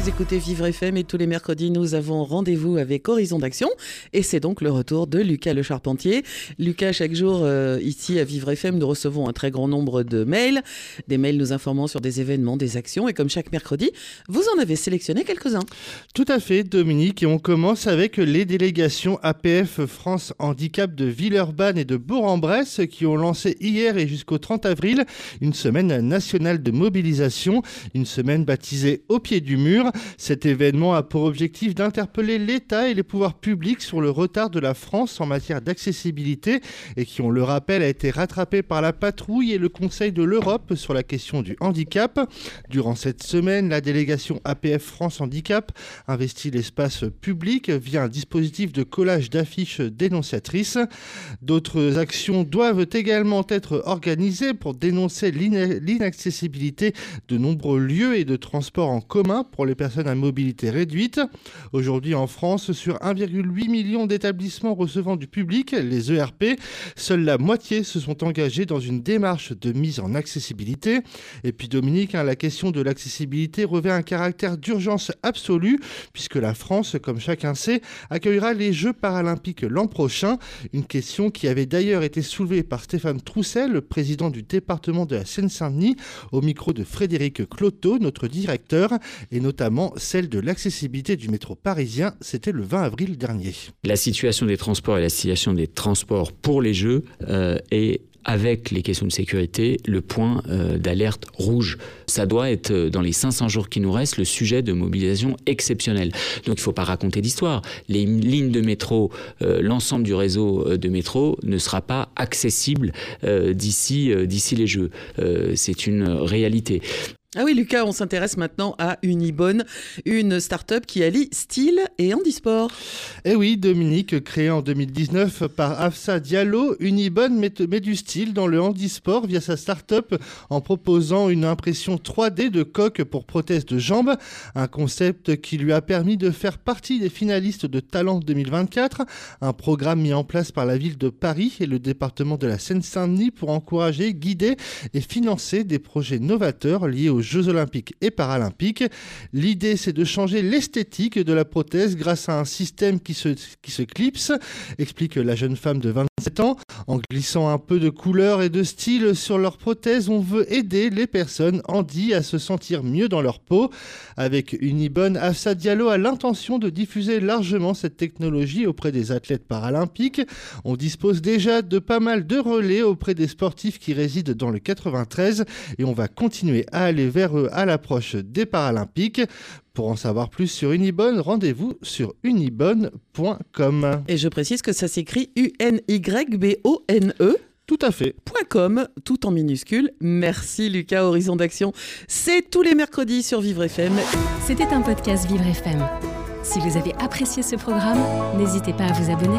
Vous écoutez Vivre FM et tous les mercredis, nous avons rendez-vous avec Horizon d'Action. Et c'est donc le retour de Lucas Le Charpentier. Lucas, chaque jour, euh, ici à Vivre FM, nous recevons un très grand nombre de mails. Des mails nous informant sur des événements, des actions. Et comme chaque mercredi, vous en avez sélectionné quelques-uns. Tout à fait, Dominique. Et on commence avec les délégations APF France Handicap de Villeurbanne et de Bourg-en-Bresse qui ont lancé hier et jusqu'au 30 avril une semaine nationale de mobilisation. Une semaine baptisée Au pied du mur. Cet événement a pour objectif d'interpeller l'État et les pouvoirs publics sur le retard de la France en matière d'accessibilité et qui, on le rappelle, a été rattrapé par la patrouille et le Conseil de l'Europe sur la question du handicap. Durant cette semaine, la délégation APF France Handicap investit l'espace public via un dispositif de collage d'affiches dénonciatrices. D'autres actions doivent également être organisées pour dénoncer l'inaccessibilité de nombreux lieux et de transports en commun pour les personnes à mobilité réduite. Aujourd'hui en France, sur 1,8 million d'établissements recevant du public, les ERP, seule la moitié se sont engagés dans une démarche de mise en accessibilité. Et puis Dominique, hein, la question de l'accessibilité revêt un caractère d'urgence absolue puisque la France, comme chacun sait, accueillera les Jeux paralympiques l'an prochain. Une question qui avait d'ailleurs été soulevée par Stéphane Troussel, le président du département de la Seine-Saint-Denis, au micro de Frédéric Cloteau, notre directeur, et notamment celle de l'accessibilité du métro parisien. C'était le 20 avril dernier. La situation des transports et la situation des transports pour les Jeux euh, est avec les questions de sécurité, le point euh, d'alerte rouge. Ça doit être, euh, dans les 500 jours qui nous restent, le sujet de mobilisation exceptionnelle. Donc il ne faut pas raconter d'histoire. Les lignes de métro, l'ensemble du réseau de métro ne sera pas accessible d'ici d'ici les Jeux. C'est une réalité. Ah oui, Lucas, on s'intéresse maintenant à Unibone, une start-up qui allie style et handisport. Eh oui, Dominique, créée en 2019 par Afsa Diallo, Unibone met, du style dans le handisport via sa start-up en proposant une impression 3D de coque pour prothèse de jambes, un concept qui lui a permis de faire partie des finalistes de Talent 2024, un programme mis en place par la ville de Paris et le département de la Seine-Saint-Denis pour encourager, guider et financer des projets novateurs liés au Jeux olympiques et paralympiques. L'idée, c'est de changer l'esthétique de la prothèse grâce à un système qui se, qui se clipse, explique la jeune femme de 27 ans. En glissant un peu de couleur et de style sur leur prothèse, on veut aider les personnes handies à se sentir mieux dans leur peau. Avec Unibone, Afsa Diallo a l'intention de diffuser largement cette technologie auprès des athlètes paralympiques. On dispose déjà de pas mal de relais auprès des sportifs qui résident dans le 93 et on va continuer à aller vers eux à l'approche des Paralympiques. Pour en savoir plus sur Unibone, rendez-vous sur unibone.com. Et je précise que ça s'écrit U-N-Y-B-O-N-E. Tout à fait. .com, tout en minuscule. Merci Lucas, Horizon d'Action. C'est tous les mercredis sur Vivre FM. C'était un podcast Vivre FM. Si vous avez apprécié ce programme, n'hésitez pas à vous abonner.